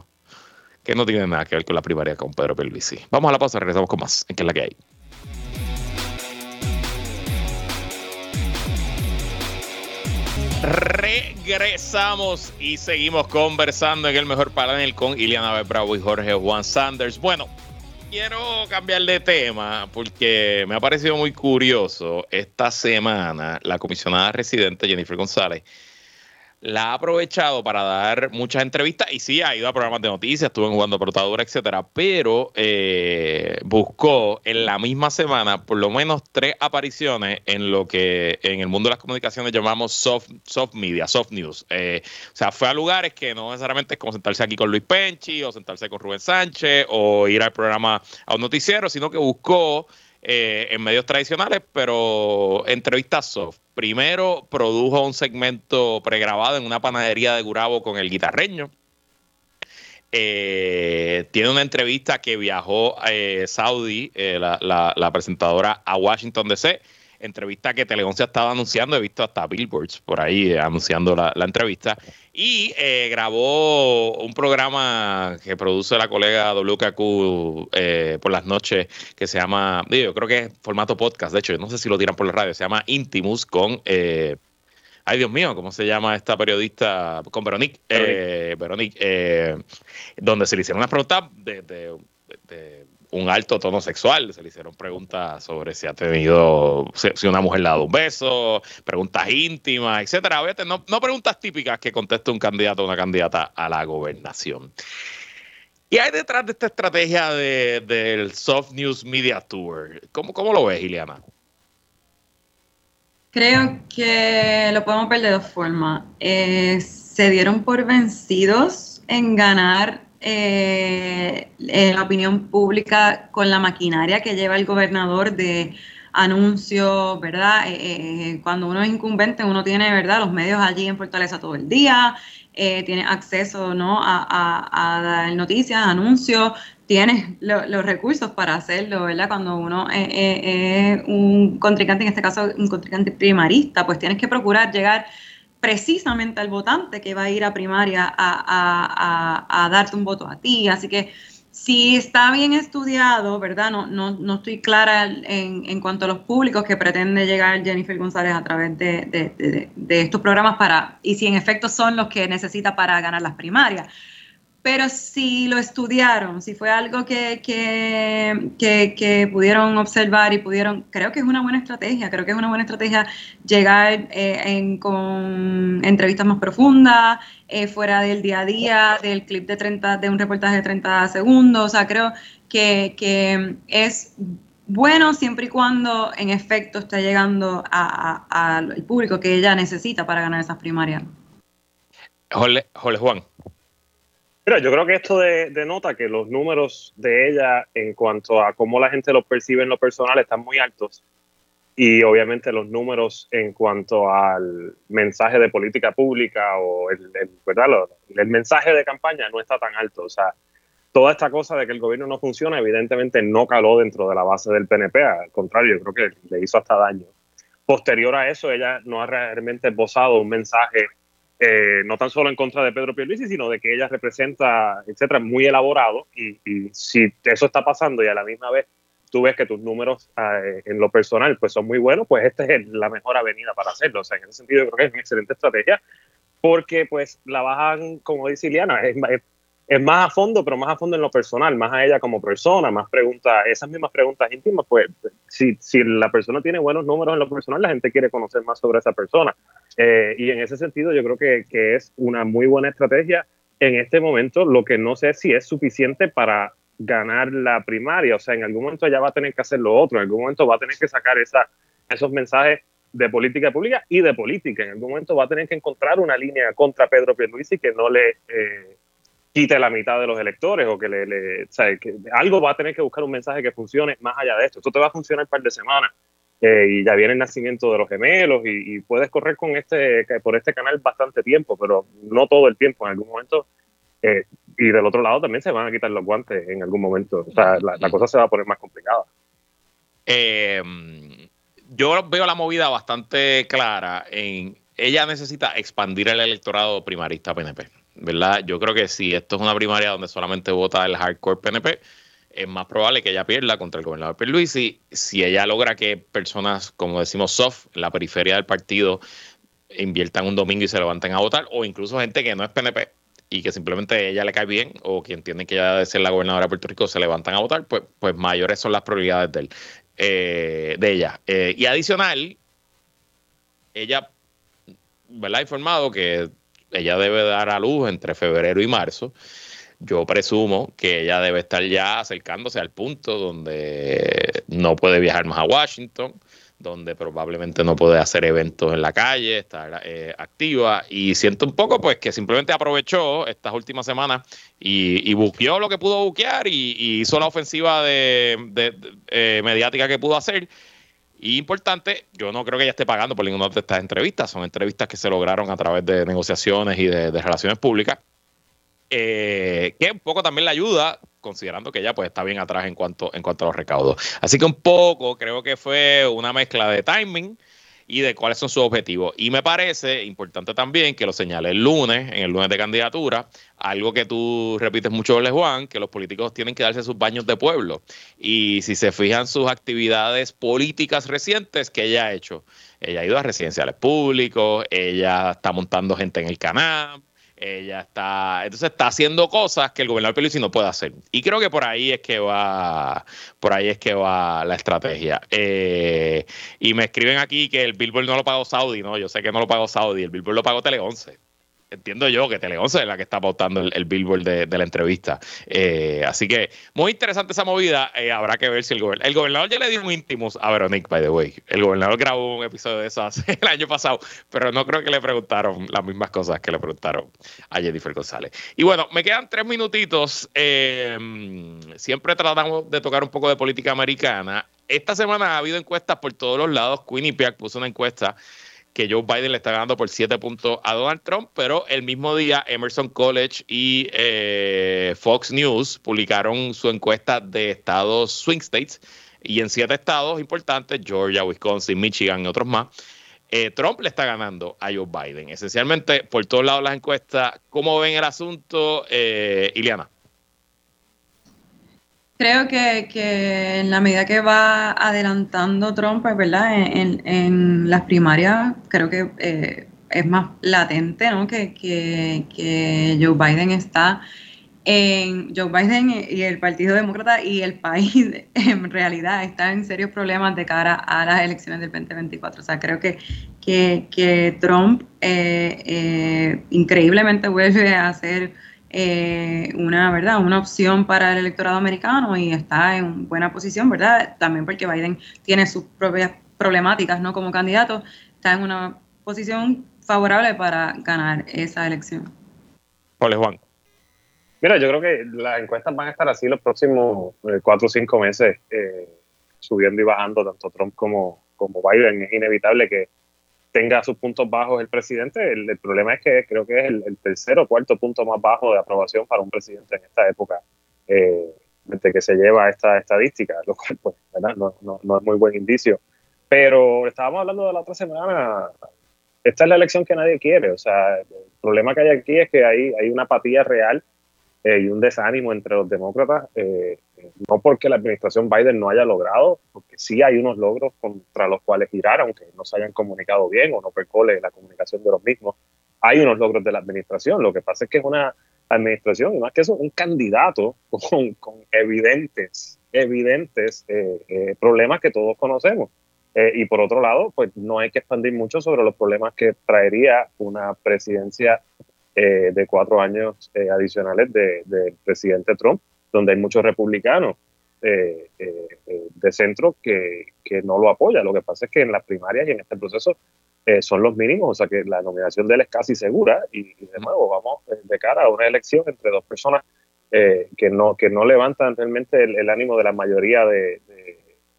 que no tiene nada que ver con la primaria con Pedro Pelvisi. Vamos a la pausa, regresamos con más en que es la que hay. Regresamos y seguimos conversando en el mejor panel con Iliana Bravo y Jorge Juan Sanders. Bueno, quiero cambiar de tema porque me ha parecido muy curioso esta semana la comisionada residente Jennifer González la ha aprovechado para dar muchas entrevistas y sí ha ido a programas de noticias, estuvo jugando portadora, etcétera, pero eh, buscó en la misma semana por lo menos tres apariciones en lo que en el mundo de las comunicaciones llamamos soft, soft media, soft news. Eh, o sea, fue a lugares que no necesariamente es como sentarse aquí con Luis Penchi o sentarse con Rubén Sánchez o ir al programa a un noticiero, sino que buscó eh, en medios tradicionales, pero entrevistas soft. Primero produjo un segmento pregrabado en una panadería de Gurabo con el guitarreño. Eh, tiene una entrevista que viajó eh, Saudi, la, presentadora, a Washington DC entrevista que Telegoncia estaba anunciando, he visto hasta billboards por ahí eh, anunciando la, entrevista, y eh, grabó un programa que produce la colega WKQ eh, por las noches, que se llama, yo creo que es formato podcast, de hecho, no sé si lo tiran por la radio, se llama Intimus con... Ay, Dios mío, ¿cómo se llama esta periodista? Con Veronique. Veronique, donde se le hicieron unas preguntas de un alto tono sexual. Se le hicieron preguntas sobre si ha tenido, si una mujer le ha dado un beso, preguntas íntimas, etcétera. no, no preguntas típicas que conteste un candidato o una candidata a la gobernación. ¿Qué hay detrás de esta estrategia del Soft News Media Tour? ¿Cómo, cómo lo ves, Ileana? Creo que lo podemos ver de dos formas. Eh, se dieron por vencidos en ganar eh, la opinión pública con la maquinaria que lleva el gobernador de anuncios, ¿verdad? Eh, eh, cuando uno es incumbente, uno tiene, ¿verdad? Los medios allí en Fortaleza todo el día, tiene acceso, ¿no? A, dar noticias, anuncios, tienes los recursos para hacerlo, ¿verdad? Cuando uno es un contrincante, en este caso un contrincante primarista, pues tienes que procurar llegar precisamente al votante que va a ir a primaria a, darte un voto a ti. Así que si está bien estudiado, ¿verdad? No, no, no estoy clara en, en, cuanto a los públicos que pretende llegar Jennifer González a través de, de estos programas para, y si en efecto son los que necesita para ganar las primarias pero si lo estudiaron, si fue algo que, que, pudieron observar y pudieron, creo que es una buena estrategia, creo que es una buena estrategia llegar eh, con entrevistas más profundas, eh, fuera del día a día, del clip de 30, de un reportaje de 30 segundos, o sea, creo que, es bueno siempre y cuando en efecto esté llegando al público que ella necesita para ganar esas primarias. Jorge, Jorge Juan. Mira, yo creo que esto denota que los números de ella en cuanto a cómo la gente los percibe en lo personal están muy altos y obviamente los números en cuanto al mensaje de política pública o el, ¿verdad? el mensaje de campaña no está tan alto. O sea, toda esta cosa de que el gobierno no funciona evidentemente no caló dentro de la base del PNP, al contrario, yo creo que le hizo hasta daño. Posterior a eso, ella no ha realmente esbozado un mensaje eh, no tan solo en contra de Pedro Pierluisi, sino de que ella representa, etcétera, muy elaborado. Y, si eso está pasando y a la misma vez tú ves que tus números eh, en lo personal pues son muy buenos, pues esta es la mejor avenida para hacerlo. O sea, en ese sentido yo creo que es una excelente estrategia porque pues la bajan, como dice Iliana, es, es más a fondo, pero más a fondo en lo personal, más a ella como persona, más preguntas, esas mismas preguntas íntimas, pues si, si la persona tiene buenos números en lo personal, la gente quiere conocer más sobre esa persona. Eh, y en ese sentido yo creo que, que, es una muy buena estrategia. En este momento lo que no sé si es suficiente para ganar la primaria, o sea, en algún momento ella va a tener que hacer lo otro, en algún momento va a tener que sacar esa, esos mensajes de política pública y de política, en algún momento va a tener que encontrar una línea contra Pedro Pierluisi que no le... Eh, quite la mitad de los electores o que le, algo va a tener que buscar un mensaje que funcione más allá de esto. Esto te va a funcionar un par de semanas eh, y ya viene el nacimiento de los gemelos y, puedes correr con este por este canal bastante tiempo, pero no todo el tiempo. En algún momento eh, y del otro lado también se van a quitar los guantes en algún momento. O sea, la, cosa se va a poner más complicada. Eh, yo veo la movida bastante clara en ella necesita expandir el electorado primarista PNP. ¿Verdad? Yo creo que si esto es una primaria donde solamente vota el hardcore PNP, es más probable que ella pierda contra el gobernador Pierluisi. Si ella logra que personas, como decimos, soft, en la periferia del partido, inviertan un domingo y se levanten a votar, o incluso gente que no es PNP y que simplemente ella le cae bien, o que entiende que ella debe ser la gobernadora de Puerto Rico, se levantan a votar, pues, pues mayores son las probabilidades de, él, eh, de ella. Eh, y adicional, ella ¿verdad? informado que ella debe dar a luz entre febrero y marzo. Yo presumo que ella debe estar ya acercándose al punto donde no puede viajar más a Washington, donde probablemente no puede hacer eventos en la calle, estar eh, activa. Y siento un poco pues que simplemente aprovechó estas últimas semanas y, y buqueó lo que pudo buquear y, hizo la ofensiva de, eh, mediática que pudo hacer y importante, yo no creo que ella esté pagando por ninguna de estas entrevistas, son entrevistas que se lograron a través de negociaciones y de, relaciones públicas, eh, que un poco también le ayuda, considerando que ella pues está bien atrás en cuanto, en cuanto a los recaudos. Así que un poco creo que fue una mezcla de timing y de cuáles son sus objetivos. Y me parece importante también que lo señale el lunes, en el lunes de candidatura, algo que tú repites mucho, Le Juan, que los políticos tienen que darse sus baños de pueblo. Y si se fijan sus actividades políticas recientes que ella ha hecho, ella ha ido a residenciales públicos, ella está montando gente en el canal, ella está, entonces está haciendo cosas que el gobernador Pelusi no puede hacer. Y creo que por ahí es que va, por ahí es que va la estrategia. Eh, y me escriben aquí que el Billboard no lo pagó Saudi, no, yo sé que no lo pagó Saudi, el Billboard lo pagó Tele 11. Entiendo yo que Tele 11 es la que está pautando el, billboard de, la entrevista. Eh, así que muy interesante esa movida. Eh, habrá que ver si el gobernador. El gobernador ya le dio un íntimos a Veronique, by the way. El gobernador grabó un episodio de eso hace *laughs* el año pasado, pero no creo que le preguntaron las mismas cosas que le preguntaron a Jennifer González. Y bueno, me quedan tres minutitos. Eh, siempre tratamos de tocar un poco de política americana. Esta semana ha habido encuestas por todos los lados. Quinnipiac puso una encuesta que Joe Biden le está ganando por 7 puntos a Donald Trump, pero el mismo día Emerson College y eh, Fox News publicaron su encuesta de estados swing states y en siete estados importantes, Georgia, Wisconsin, Michigan y otros más, eh, Trump le está ganando a Joe Biden. Esencialmente, por todos lados las encuestas, ¿cómo ven el asunto, eh, Iliana? Creo que, que, en la medida que va adelantando Trump, pues, ¿verdad? En, las primarias, creo que eh, es más latente, ¿no? Que, que, que, Joe Biden está en Joe Biden y el Partido Demócrata y el país *laughs* en realidad está en serios problemas de cara a las elecciones del 2024. O sea, creo que, que, Trump eh, eh, increíblemente vuelve a ser eh, una, ¿verdad? una opción para el electorado americano y está en buena posición, ¿verdad? También porque Biden tiene sus propias problemáticas ¿no? como candidato, está en una posición favorable para ganar esa elección. Hola Juan. Mira, yo creo que las encuestas van a estar así los próximos eh, cuatro o cinco meses, eh, subiendo y bajando tanto Trump como, como Biden. Es inevitable que tenga sus puntos bajos el presidente. El, problema es que creo que es el, tercer o cuarto punto más bajo de aprobación para un presidente en esta época, eh, desde que se lleva esta estadística, lo cual pues, no, no, no, es muy buen indicio. Pero estábamos hablando de la otra semana, esta es la elección que nadie quiere. O sea, el problema que hay aquí es que hay, hay una apatía real eh, y un desánimo entre los demócratas, eh, no porque la administración Biden no haya logrado, porque sí hay unos logros contra los cuales girar, aunque no se hayan comunicado bien o no percole la comunicación de los mismos. Hay unos logros de la administración. Lo que pasa es que es una administración, más que eso, un candidato *laughs* con, evidentes, evidentes eh, problemas que todos conocemos. y por otro lado, pues no hay que expandir mucho sobre los problemas que traería una presidencia eh, de cuatro años eh, adicionales del de presidente Trump, donde hay muchos republicanos eh, de centro que, que, no lo apoyan. Lo que pasa es que en las primarias y en este proceso son los mínimos, o sea que la nominación de él es casi segura y, de nuevo vamos de cara a una elección entre dos personas que, no, que no levantan realmente el, ánimo de la mayoría de,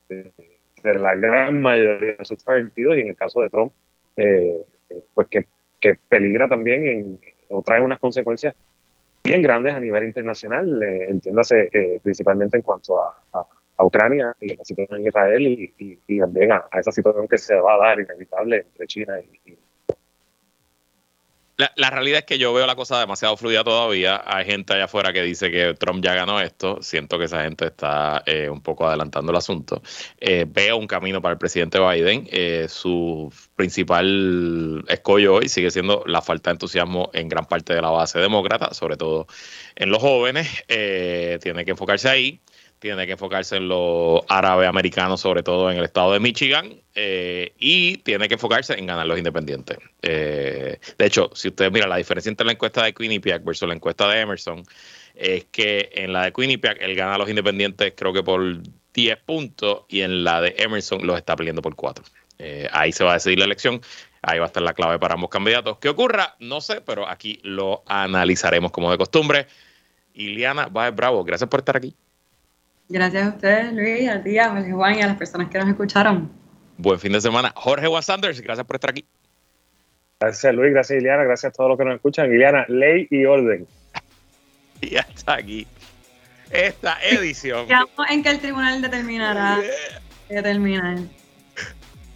de, la gran mayoría de sus partidos y en el caso de Trump, pues que, que peligra también en, o trae unas consecuencias bien grandes a nivel internacional, eh, entiéndase eh, principalmente en cuanto a, Ucrania y la situación en Israel y, también a, esa situación que se va a dar inevitable entre China y, la, realidad es que yo veo la cosa demasiado fluida todavía. Hay gente allá afuera que dice que Trump ya ganó esto. Siento que esa gente está eh, un poco adelantando el asunto. Eh, veo un camino para el presidente Biden. Eh, su principal escollo hoy sigue siendo la falta de entusiasmo en gran parte de la base demócrata, sobre todo en los jóvenes. tiene que enfocarse ahí tiene que enfocarse en los árabes americanos, sobre todo en el estado de Michigan, eh, y tiene que enfocarse en ganar los independientes. Eh, de hecho, si ustedes miran la diferencia entre la encuesta de Quinnipiac versus la encuesta de Emerson, es que en la de Quinnipiac él gana a los independientes creo que por 10 puntos y en la de Emerson los está peleando por 4. Eh, ahí se va a decidir la elección. Ahí va a estar la clave para ambos candidatos. ¿Qué ocurra? No sé, pero aquí lo analizaremos como de costumbre. Iliana Baez Bravo, gracias por estar aquí. Gracias a ustedes, Luis, a ti, a Juan y a las personas que nos escucharon. Buen fin de semana. Jorge Juan Sanders, gracias por estar aquí. Gracias, Luis. Gracias, Iliana. Gracias a todos los que nos escuchan. Iliana, ley y orden. *laughs* Y hasta aquí. Esta edición. Quedamos en que el tribunal determinará que termina.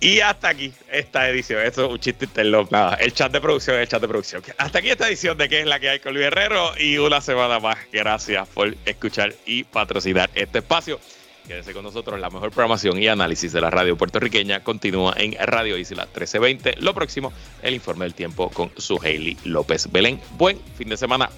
Y hasta aquí esta edición. Esto es un chiste interno. Nada, el chat de producción el chat de producción. Hasta aquí esta edición de que es la que hay con Luis Herrero. Y una semana más. Gracias por escuchar y patrocinar este espacio. Quédese con nosotros. La mejor programación y análisis de la radio puertorriqueña continúa en Radio Isla 1320. Lo próximo, el informe del tiempo con su Hailey López Belén. Buen fin de semana.